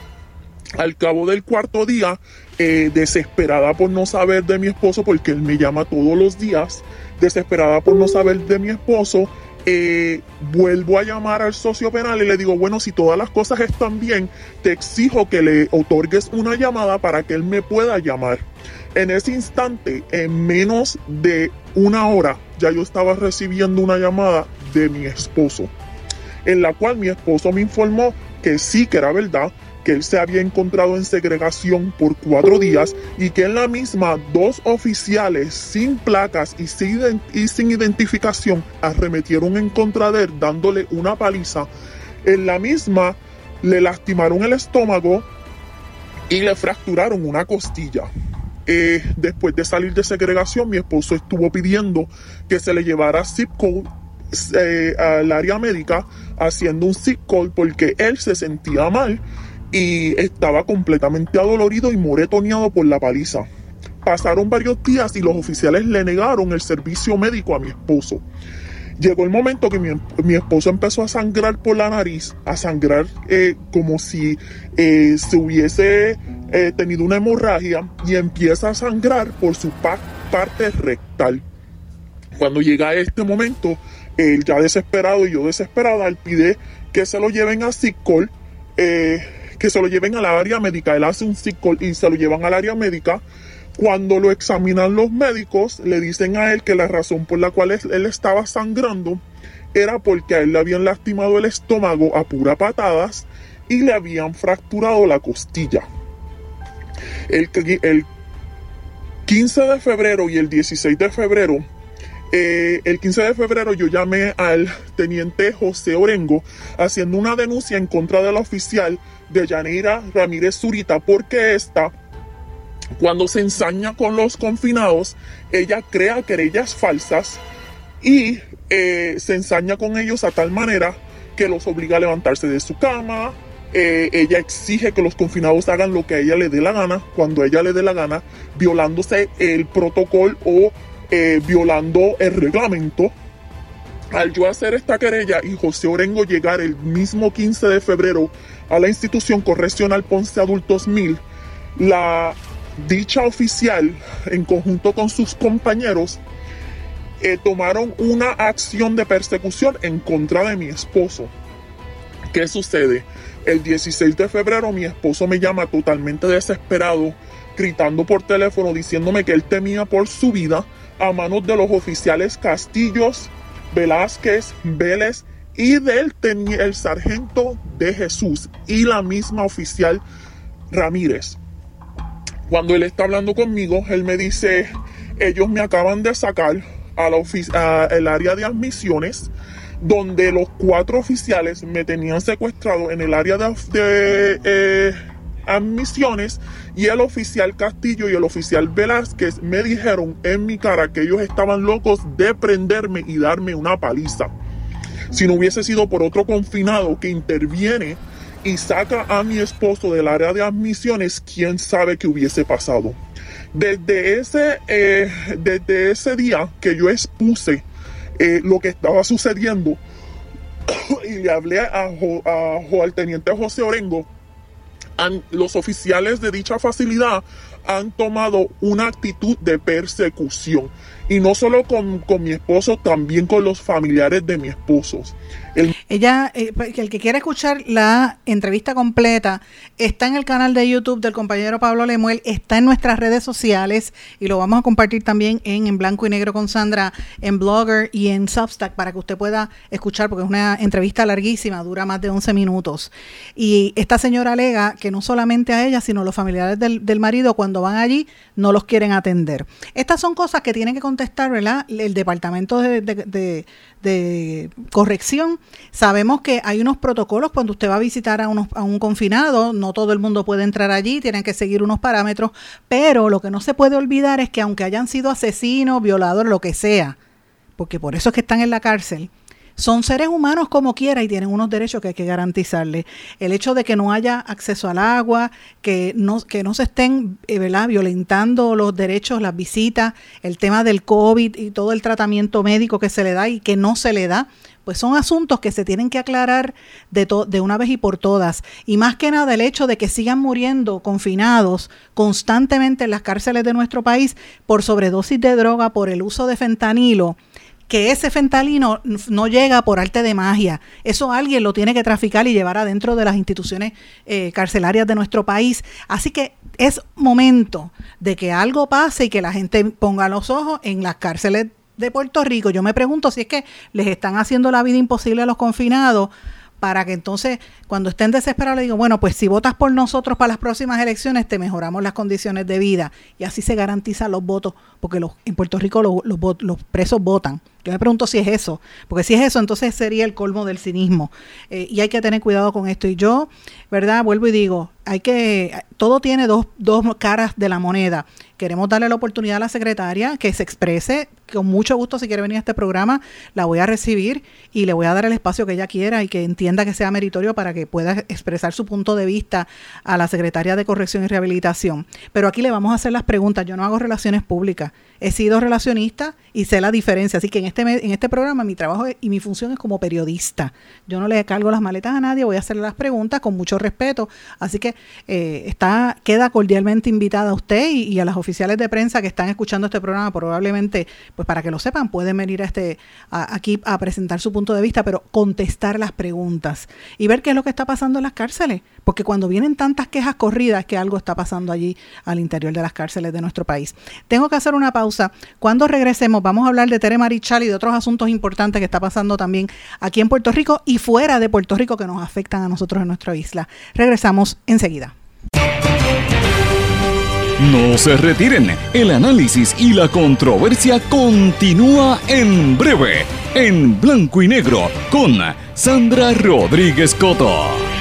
Al cabo del cuarto día, eh, desesperada por no saber de mi esposo, porque él me llama todos los días, desesperada por no saber de mi esposo, eh, vuelvo a llamar al socio penal y le digo, bueno, si todas las cosas están bien, te exijo que le otorgues una llamada para que él me pueda llamar. En ese instante, en menos de una hora, ya yo estaba recibiendo una llamada de mi esposo en la cual mi esposo me informó que sí que era verdad, que él se había encontrado en segregación por cuatro días y que en la misma dos oficiales sin placas y sin, y sin identificación arremetieron en contra de él dándole una paliza. En la misma le lastimaron el estómago y le fracturaron una costilla. Eh, después de salir de segregación, mi esposo estuvo pidiendo que se le llevara zip code eh, al área médica haciendo un sick call porque él se sentía mal y estaba completamente adolorido y moretoneado por la paliza. Pasaron varios días y los oficiales le negaron el servicio médico a mi esposo. Llegó el momento que mi, esposo empezó a sangrar por la nariz, a sangrar eh, como si eh, se hubiese tenido una hemorragia y empieza a sangrar por su parte rectal. Cuando llega este momento, él ya desesperado y yo desesperada, él pide que se lo lleven a Sicol, eh, que se lo lleven a la área médica. Él hace un Sicol y se lo llevan al área médica. Cuando lo examinan los médicos, le dicen a él que la razón por la cual él estaba sangrando era porque a él le habían lastimado el estómago a pura patadas y le habían fracturado la costilla. El, el 15 de febrero y el 16 de febrero eh, el 15 de febrero yo llamé al teniente José Orengo haciendo una denuncia en contra de la oficial de Yaneira Ramírez Zurita porque esta, cuando se ensaña con los confinados, ella crea querellas falsas y eh, se ensaña con ellos a tal manera que los obliga a levantarse de su cama, eh, ella exige que los confinados hagan lo que a ella le dé la gana, cuando a ella le dé la gana, violándose el protocolo o eh, violando el reglamento. Al yo hacer esta querella y José Orengo llegar el mismo 15 de febrero a la institución correccional Ponce Adultos 1000, la dicha oficial, en conjunto con sus compañeros, eh, tomaron una acción de persecución en contra de mi esposo. ¿Qué sucede? El 16 de febrero mi esposo me llama totalmente desesperado, gritando por teléfono, diciéndome que él temía por su vida a manos de los oficiales Castillos, Velázquez, Vélez y del el sargento de Jesús y la misma oficial Ramírez. Cuando él está hablando conmigo, él me dice, ellos me acaban de sacar a la el área de admisiones donde los cuatro oficiales me tenían secuestrado en el área de, de eh, admisiones y el oficial Castillo y el oficial Velázquez me dijeron en mi cara que ellos estaban locos de prenderme y darme una paliza. Si no hubiese sido por otro confinado que interviene y saca a mi esposo del área de admisiones, quién sabe qué hubiese pasado. Desde ese, eh, desde ese día que yo expuse eh, lo que estaba sucediendo y le hablé a, a, al teniente José Orengo, los oficiales de dicha facilidad han tomado una actitud de persecución. Y no solo con, con mi esposo, también con los familiares de mi esposo. Ella, eh, el que quiera escuchar la entrevista completa, está en el canal de YouTube del compañero Pablo Lemuel, está en nuestras redes sociales y lo vamos a compartir también en, en Blanco y Negro con Sandra, en Blogger y en Substack para que usted pueda escuchar, porque es una entrevista larguísima, dura más de 11 minutos. Y esta señora alega que no solamente a ella, sino a los familiares del, del marido, cuando van allí, no los quieren atender. Estas son cosas que tienen que contestar. El departamento de, de de corrección. Sabemos que hay unos protocolos cuando usted va a visitar a, unos, a un confinado, no todo el mundo puede entrar allí, tienen que seguir unos parámetros, pero lo que no se puede olvidar es que aunque hayan sido asesinos, violadores, lo que sea, porque por eso es que están en la cárcel, son seres humanos como quiera y tienen unos derechos que hay que garantizarles. El hecho de que no haya acceso al agua, que no, que no se estén eh, violentando los derechos, las visitas, el tema del COVID y todo el tratamiento médico que se le da y que no se le da, pues son asuntos que se tienen que aclarar de, de una vez y por todas. Y más que nada el hecho de que sigan muriendo confinados constantemente en las cárceles de nuestro país por sobredosis de droga, por el uso de fentanilo que ese fentalino no llega por arte de magia. Eso alguien lo tiene que traficar y llevar adentro de las instituciones eh, carcelarias de nuestro país. Así que es momento de que algo pase y que la gente ponga los ojos en las cárceles de Puerto Rico. Yo me pregunto si es que les están haciendo la vida imposible a los confinados para que entonces cuando estén desesperados le digo, bueno, pues si votas por nosotros para las próximas elecciones, te mejoramos las condiciones de vida y así se garantizan los votos, porque los, en Puerto Rico los, los, presos votan. Yo me pregunto si es eso, porque si es eso, entonces sería el colmo del cinismo. Eh, y hay que tener cuidado con esto. Y yo, ¿verdad? Vuelvo y digo, hay que, todo tiene dos, dos caras de la moneda. Queremos darle la oportunidad a la secretaria que se exprese con mucho gusto si quiere venir a este programa, la voy a recibir y le voy a dar el espacio que ella quiera y que entienda que sea meritorio para que pueda expresar su punto de vista a la secretaria de Corrección y Rehabilitación. Pero aquí le vamos a hacer las preguntas. Yo no hago relaciones públicas. He sido relacionista y sé la diferencia. Así que en este, en este programa mi trabajo y mi función es como periodista. Yo no le cargo las maletas a nadie, voy a hacerle las preguntas con mucho respeto. Así que eh, está, queda cordialmente invitada a usted y, a las oficiales de prensa que están escuchando este programa, probablemente, pues para que lo sepan, pueden venir a este, aquí a presentar su punto de vista, pero contestar las preguntas y ver qué es lo que está pasando en las cárceles, porque cuando vienen tantas quejas corridas, que algo está pasando allí al interior de las cárceles de nuestro país. Tengo que hacer una pausa. Cuando regresemos, vamos a hablar de Tere Marichal y de otros asuntos importantes que está pasando también aquí en Puerto Rico y fuera de Puerto Rico que nos afectan a nosotros en nuestra isla. Regresamos enseguida. No se retiren, el análisis y la controversia continúa en breve, en blanco y negro, con Sandra Rodríguez Coto.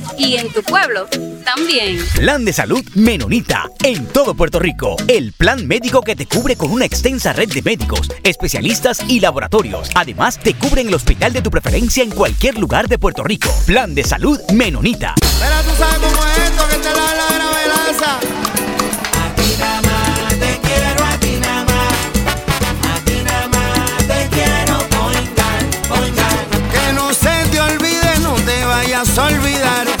y en tu pueblo también. Plan de salud Menonita en todo Puerto Rico. El plan médico que te cubre con una extensa red de médicos, especialistas y laboratorios. Además, te cubre en el hospital de tu preferencia en cualquier lugar de Puerto Rico. Plan de salud Menonita. Pero tú sabes cómo es esto que te la la A ti nada más te quiero, a ti nada más. A ti nada más te quiero, poingar, poingar. Que no se te olvide, no te vayas a olvidar.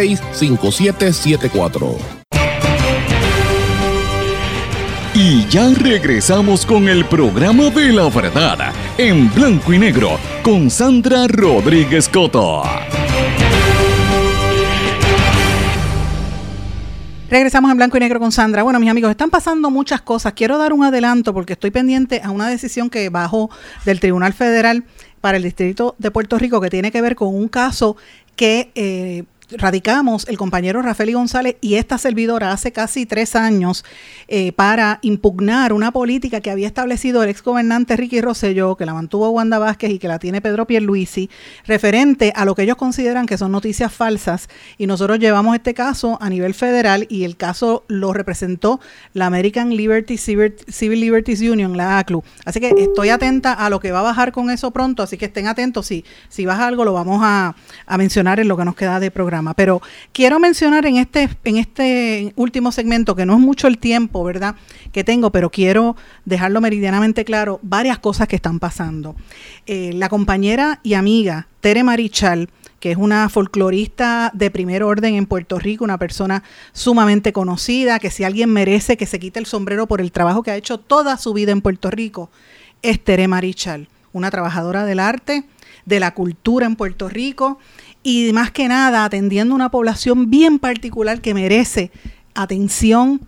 939-336-5774. Y ya regresamos con el programa de la verdad, en blanco y negro, con Sandra Rodríguez Coto. Regresamos en blanco y negro con Sandra. Bueno, mis amigos, están pasando muchas cosas. Quiero dar un adelanto porque estoy pendiente a una decisión que bajó del Tribunal Federal para el Distrito de Puerto Rico que tiene que ver con un caso que eh, radicamos el compañero Rafael González y esta servidora hace casi tres años eh, para impugnar una política que había establecido el ex gobernante Ricky Rosselló, que la mantuvo Wanda Vázquez y que la tiene Pedro Pierluisi, referente a lo que ellos consideran que son noticias falsas. Y nosotros llevamos este caso a nivel federal y el caso lo representó la American Liberty Civil, Civil Liberties Union, la ACLU. Así que estoy atenta a lo que va a bajar con eso pronto, así que estén atentos. Si, si baja algo, lo vamos a, a mencionar en lo que nos queda de programa. Pero quiero mencionar en este, en este último segmento, que no es mucho el tiempo, ¿verdad?, que tengo, pero quiero dejarlo meridianamente claro, varias cosas que están pasando. Eh, la compañera y amiga Tere Marichal, que es una folclorista de primer orden en Puerto Rico, una persona sumamente conocida, que si alguien merece que se quite el sombrero por el trabajo que ha hecho toda su vida en Puerto Rico, es Tere Marichal, una trabajadora del arte, de la cultura en Puerto Rico y más que nada atendiendo una población bien particular que merece atención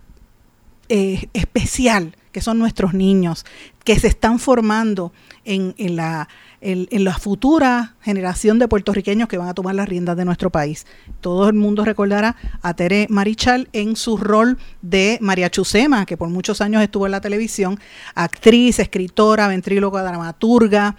eh, especial, que son nuestros niños, que se están formando en, en la en, la futura generación de puertorriqueños que van a tomar las riendas de nuestro país. Todo el mundo recordará a Tere Marichal en su rol de María Chusema, que por muchos años estuvo en la televisión, actriz, escritora, ventríloca, dramaturga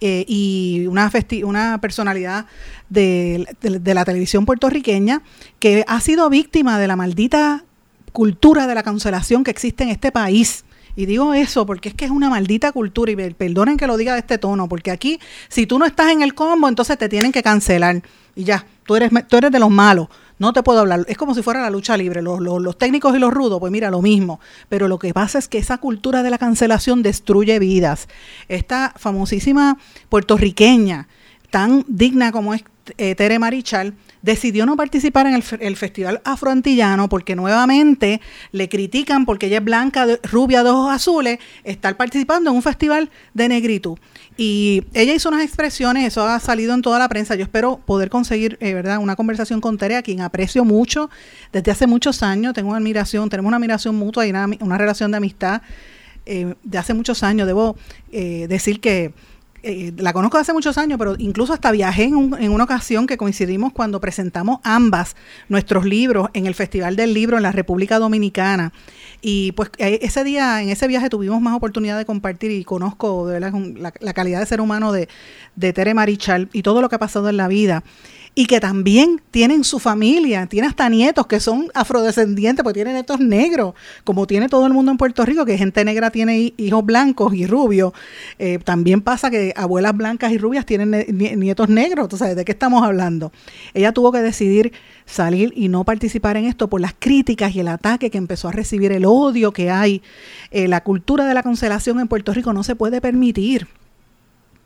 eh, y una, una personalidad de, de la televisión puertorriqueña que ha sido víctima de la maldita cultura de la cancelación que existe en este país y digo eso porque es que es una maldita cultura y perdonen que lo diga de este tono, porque aquí si tú no estás en el combo, entonces te tienen que cancelar y ya, tú eres, tú eres de los malos. No te puedo hablar. Es como si fuera la lucha libre. Los, los, técnicos y los rudos, pues mira, lo mismo. Pero lo que pasa es que esa cultura de la cancelación destruye vidas. Esta famosísima puertorriqueña, tan digna como es eh, Tere Marichal, decidió no participar en el, Festival Afroantillano porque nuevamente le critican porque ella es blanca, rubia, de ojos azules, estar participando en un festival de negritud. Y ella hizo unas expresiones, eso ha salido en toda la prensa. Yo espero poder conseguir, eh, ¿verdad?, una conversación con Tere, a quien aprecio mucho desde hace muchos años. Tengo una admiración, tenemos una admiración mutua y una, relación de amistad eh, de hace muchos años. Debo eh, decir que eh, la conozco hace muchos años, pero incluso hasta viajé en, en, una ocasión que coincidimos cuando presentamos ambas nuestros libros en el Festival del Libro en la República Dominicana. Y pues eh, ese día, en ese viaje tuvimos más oportunidad de compartir y conozco de la, la, calidad de ser humano de, de Tere Marichal y todo lo que ha pasado en la vida y que también tienen su familia, tiene hasta nietos que son afrodescendientes, porque tienen nietos negros, como tiene todo el mundo en Puerto Rico, que gente negra tiene hijos blancos y rubios. Eh, también pasa que abuelas blancas y rubias tienen nietos negros, entonces, ¿de qué estamos hablando? Ella tuvo que decidir salir y no participar en esto por las críticas y el ataque que empezó a recibir, el odio que hay. Eh, la cultura de la cancelación en Puerto Rico no se puede permitir.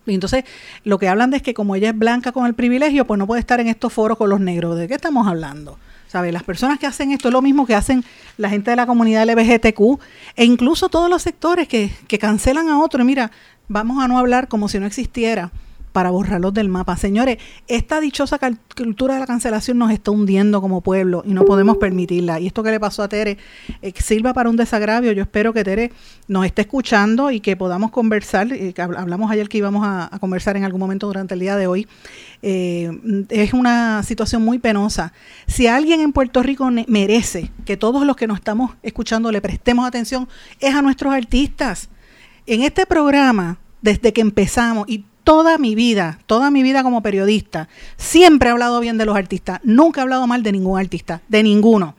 Y entonces lo que hablan de es que como ella es blanca con el privilegio, pues no puede estar en estos foros con los negros. ¿De qué estamos hablando? ¿Sabe? Las personas que hacen esto es lo mismo que hacen la gente de la comunidad LGBTQ e incluso todos los sectores que, que cancelan a otro. Mira, vamos a no hablar como si no existiera para borrarlos del mapa. Señores, esta dichosa cultura de la cancelación nos está hundiendo como pueblo y no podemos permitirla. Y esto que le pasó a Tere eh, sirva para un desagravio. Yo espero que Tere nos esté escuchando y que podamos conversar. Eh, hablamos ayer que íbamos a, conversar en algún momento durante el día de hoy. Eh, es una situación muy penosa. Si alguien en Puerto Rico merece que todos los que nos estamos escuchando le prestemos atención, es a nuestros artistas. En este programa, desde que empezamos, y toda mi vida, toda mi vida como periodista, siempre he hablado bien de los artistas. Nunca he hablado mal de ningún artista, de ninguno.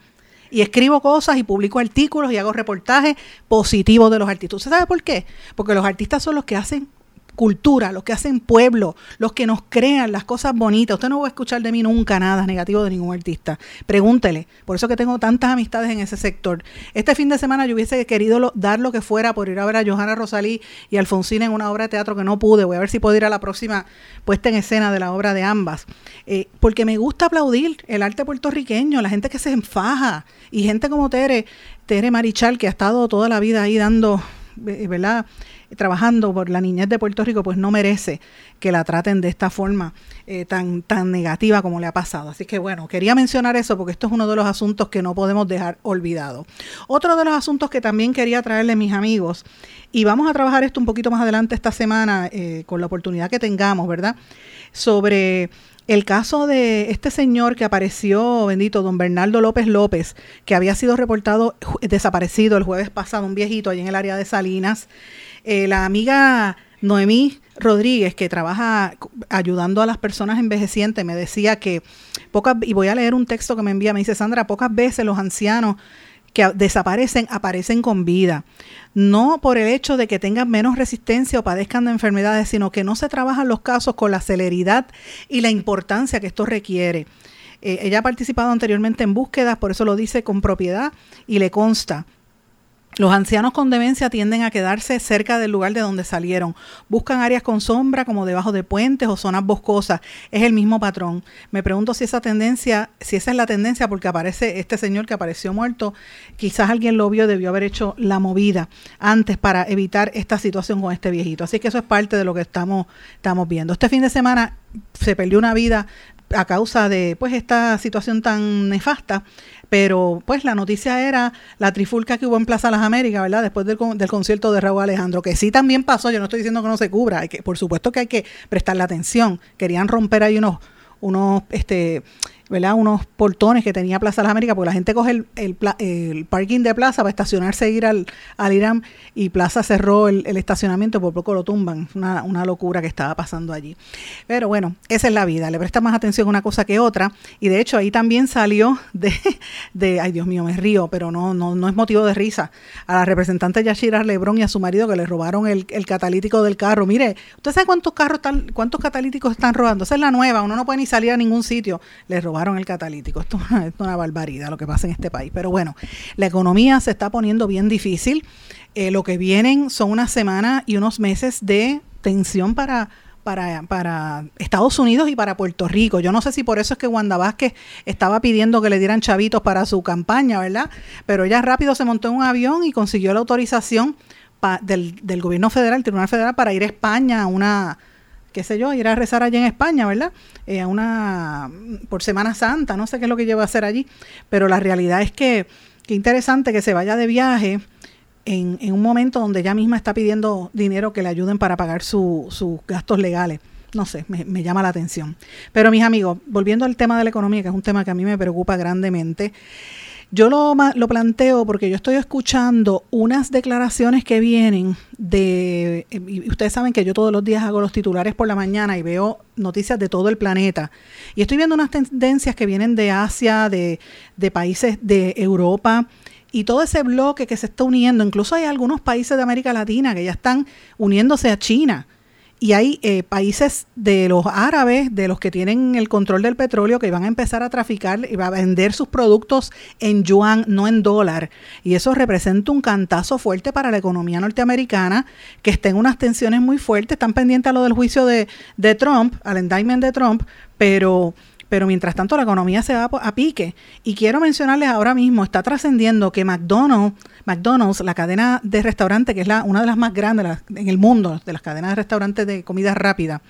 Y escribo cosas y publico artículos y hago reportajes positivos de los artistas. ¿Usted sabe por qué? Porque los artistas son los que hacen cultura, los que hacen pueblo, los que nos crean las cosas bonitas. Usted no va a escuchar de mí nunca nada negativo de ningún artista. Pregúntele. Por eso que tengo tantas amistades en ese sector. Este fin de semana yo hubiese querido dar lo que fuera por ir a ver a Johanna Rosalí y Alfonsina en una obra de teatro que no pude. Voy a ver si puedo ir a la próxima puesta en escena de la obra de ambas. Eh, porque me gusta aplaudir el arte puertorriqueño, la gente que se enfaja y gente como Tere, Tere Marichal, que ha estado toda la vida ahí dando, ¿verdad? trabajando por la niñez de Puerto Rico, pues no merece que la traten de esta forma. eh, tan, tan negativa como le ha pasado. Así que bueno, quería mencionar eso porque esto es uno de los asuntos que no podemos dejar olvidado. Otro de los asuntos que también quería traerle mis amigos, y vamos a trabajar esto un poquito más adelante esta semana eh, con la oportunidad que tengamos, ¿verdad? Sobre el caso de este señor que apareció, bendito, don Bernardo López López, que había sido reportado desaparecido el jueves pasado, un viejito allí en el área de Salinas. Eh, la amiga Noemí Rodríguez, que trabaja ayudando a las personas envejecientes, me decía que pocas, y voy a leer un texto que me envía, me dice Sandra, pocas veces los ancianos que desaparecen aparecen con vida. No por el hecho de que tengan menos resistencia o padezcan de enfermedades, sino que no se trabajan los casos con la celeridad y la importancia que esto requiere. Eh, ella ha participado anteriormente en búsquedas, por eso lo dice con propiedad y le consta. Los ancianos con demencia tienden a quedarse cerca del lugar de donde salieron. Buscan áreas con sombra como debajo de puentes o zonas boscosas. Es el mismo patrón. Me pregunto si esa tendencia, si esa es la tendencia porque aparece este señor que apareció muerto, quizás alguien lo vio, debió haber hecho la movida antes para evitar esta situación con este viejito. Así que eso es parte de lo que estamos, estamos viendo. Este fin de semana se perdió una vida a causa de pues esta situación tan nefasta pero pues la noticia era la trifulca que hubo en Plaza Las Américas, ¿verdad? Después del, del, concierto de Raúl Alejandro, que sí también pasó, yo no estoy diciendo que no se cubra, hay que, por supuesto que hay que prestarle atención, querían romper ahí unos, unos, este, ¿verdad? unos portones que tenía Plaza de las Américas, porque la gente coge el, el, parking de Plaza para estacionarse e ir al, al Irán y Plaza cerró el, estacionamiento, por poco lo tumban. Una, una locura que estaba pasando allí. Pero bueno, esa es la vida, le presta más atención una cosa que otra. Y de hecho ahí también salió de, de ay Dios mío, me río, pero no, no, no es motivo de risa, a la representante Yashira Lebrón y a su marido que le robaron el, el catalítico del carro. Mire, ¿usted sabe cuántos carros están, cuántos catalíticos están robando? Esa es la nueva, uno no puede ni salir a ningún sitio. Le robaron el catalítico. Esto es una barbaridad lo que pasa en este país. Pero bueno, la economía se está poniendo bien difícil. Eh, lo que vienen son unas semanas y unos meses de tensión para, para, para, Estados Unidos y para Puerto Rico. Yo no sé si por eso es que Wanda Vázquez estaba pidiendo que le dieran chavitos para su campaña, ¿verdad? Pero ella rápido se montó en un avión y consiguió la autorización del, del gobierno federal, el Tribunal Federal, para ir a España a una qué sé yo, ir a rezar allí en España, ¿verdad? Eh, a una, por Semana Santa, no sé qué es lo que lleva a hacer allí, pero la realidad es que, qué interesante que se vaya de viaje en, en, un momento donde ella misma está pidiendo dinero que le ayuden para pagar sus gastos legales. No sé, me, me, llama la atención. Pero mis amigos, volviendo al tema de la economía, que es un tema que a mí me preocupa grandemente, yo lo, lo planteo porque yo estoy escuchando unas declaraciones que vienen de, y ustedes saben que yo todos los días hago los titulares por la mañana y veo noticias de todo el planeta. Y estoy viendo unas tendencias que vienen de Asia, de, de países de Europa, y todo ese bloque que se está uniendo, incluso hay algunos países de América Latina que ya están uniéndose a China y hay eh, países de los árabes, de los que tienen el control del petróleo, que van a empezar a traficar y va a vender sus productos en yuan, no en dólar. Y eso representa un cantazo fuerte para la economía norteamericana, que está en unas tensiones muy fuertes. Están pendientes a lo del juicio de, de Trump, al indictment de Trump, pero pero mientras tanto la economía se va a pique. Y quiero mencionarles ahora mismo, está trascendiendo que McDonald's, McDonald's, la cadena de restaurantes, que es la, una de las más grandes en el mundo, de las cadenas de restaurantes de comida rápida,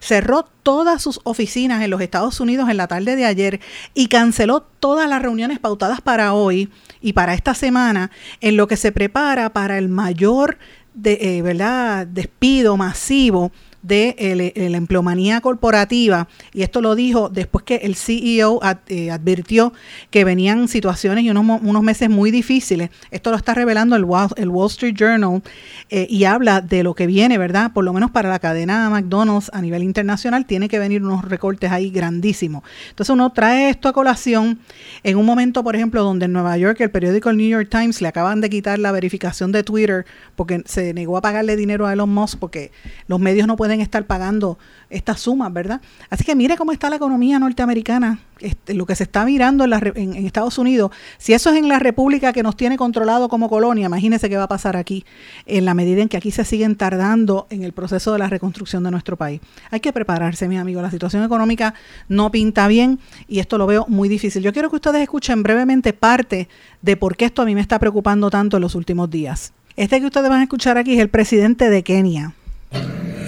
cerró todas sus oficinas en los Estados Unidos en la tarde de ayer y canceló todas las reuniones pautadas para hoy y para esta semana, en lo que se prepara para el mayor de, eh, ¿verdad? despido masivo de la empleomanía corporativa, y esto lo dijo después que el CEO eh, advirtió que venían situaciones y unos, unos, meses muy difíciles. Esto lo está revelando el Wall, el Wall Street Journal eh, y habla de lo que viene, ¿verdad? Por lo menos para la cadena McDonald's a nivel internacional, tiene que venir unos recortes ahí grandísimos. Entonces uno trae esto a colación en un momento, por ejemplo, donde en Nueva York el periódico el New York Times le acaban de quitar la verificación de Twitter porque se negó a pagarle dinero a Elon Musk porque los medios no pueden estar pagando estas sumas, ¿verdad? Así que mire cómo está la economía norteamericana, este, lo que se está mirando en, en, Estados Unidos. Si eso es en la República que nos tiene controlado como colonia, imagínese qué va a pasar aquí, en la medida en que aquí se siguen tardando en el proceso de la reconstrucción de nuestro país. Hay que prepararse, mis amigos. La situación económica no pinta bien y esto lo veo muy difícil. Yo quiero que ustedes escuchen brevemente parte de por qué esto a mí me está preocupando tanto en los últimos días. Este que ustedes van a escuchar aquí es el presidente de Kenia.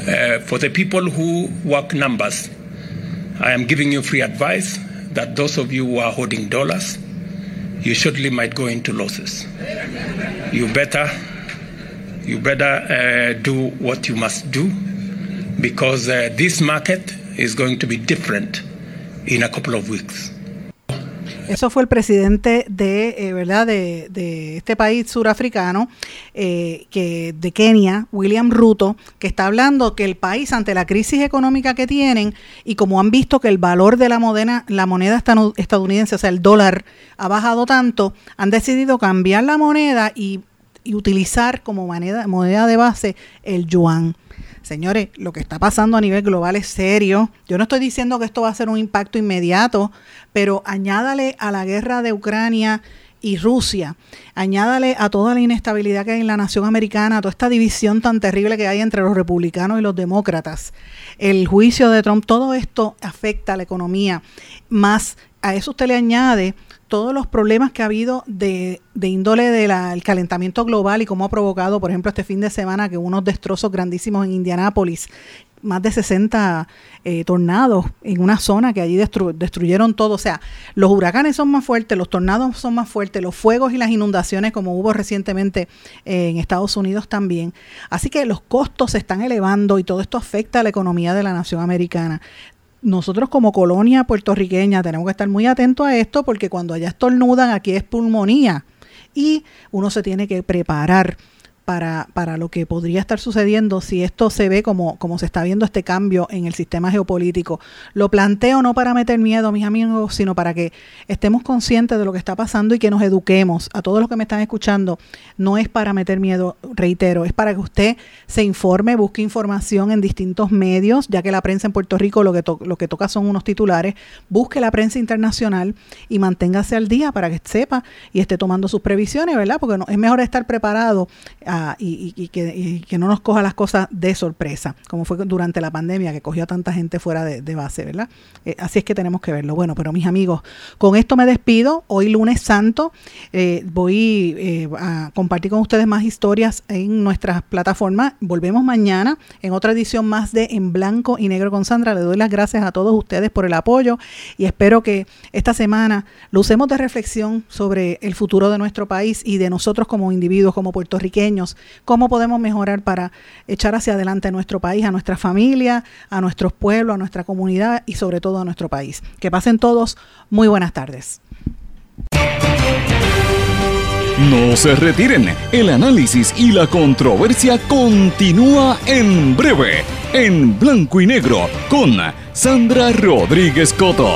Uh, for the people who work numbers, I am giving you free advice that those of you who are holding dollars, you surely might go into losses. You better, you better uh, do what you must do because uh, this market is going to be different in a couple of weeks. Eso fue el presidente de, eh, ¿verdad? De, de, este país surafricano, eh, que, de Kenia, William Ruto, que está hablando que el país, ante la crisis económica que tienen, y como han visto que el valor de la moneda, la moneda estadounidense, o sea, el dólar, ha bajado tanto, han decidido cambiar la moneda y, y utilizar como moneda, moneda de base el yuan. Señores, lo que está pasando a nivel global es serio. Yo no estoy diciendo que esto va a ser un impacto inmediato, pero añádale a la guerra de Ucrania y Rusia, añádale a toda la inestabilidad que hay en la nación americana, a toda esta división tan terrible que hay entre los republicanos y los demócratas, el juicio de Trump, todo esto afecta a la economía. Más a eso usted le añade todos los problemas que ha habido de, de índole del calentamiento global y cómo ha provocado, por ejemplo, este fin de semana que unos destrozos grandísimos en Indianápolis, más de 60 eh, tornados en una zona que allí destru destruyeron todo. O sea, los huracanes son más fuertes, los tornados son más fuertes, los fuegos y las inundaciones como hubo recientemente en Estados Unidos también. Así que los costos se están elevando y todo esto afecta a la economía de la nación americana nosotros como colonia puertorriqueña tenemos que estar muy atentos a esto porque cuando allá estornudan aquí es pulmonía. Y uno se tiene que preparar para, para, lo que podría estar sucediendo si esto se ve como, como se está viendo este cambio en el sistema geopolítico. Lo planteo no para meter miedo, mis amigos, sino para que estemos conscientes de lo que está pasando y que nos eduquemos. A todos los que me están escuchando, no es para meter miedo, reitero, es para que usted se informe, busque información en distintos medios, ya que la prensa en Puerto Rico lo que, lo que toca son unos titulares, busque la prensa internacional y manténgase al día para que sepa y esté tomando sus previsiones, ¿verdad? Porque no, es mejor estar preparado a y, que, que, no nos coja las cosas de sorpresa, como fue durante la pandemia que cogió a tanta gente fuera de, de base, ¿verdad? Eh, así es que tenemos que verlo. Bueno, pero mis amigos, con esto me despido. Hoy lunes santo eh, voy eh, a compartir con ustedes más historias en nuestras plataformas. Volvemos mañana en otra edición más de En Blanco y Negro con Sandra. Le doy las gracias a todos ustedes por el apoyo y espero que esta semana lo usemos de reflexión sobre el futuro de nuestro país y de nosotros como individuos, como puertorriqueños cómo podemos mejorar para echar hacia adelante a nuestro país, a nuestra familia, a nuestros pueblos, a nuestra comunidad y sobre todo a nuestro país. Que pasen todos muy buenas tardes. No se retiren, el análisis y la controversia continúa en breve, en blanco y negro, con Sandra Rodríguez Coto.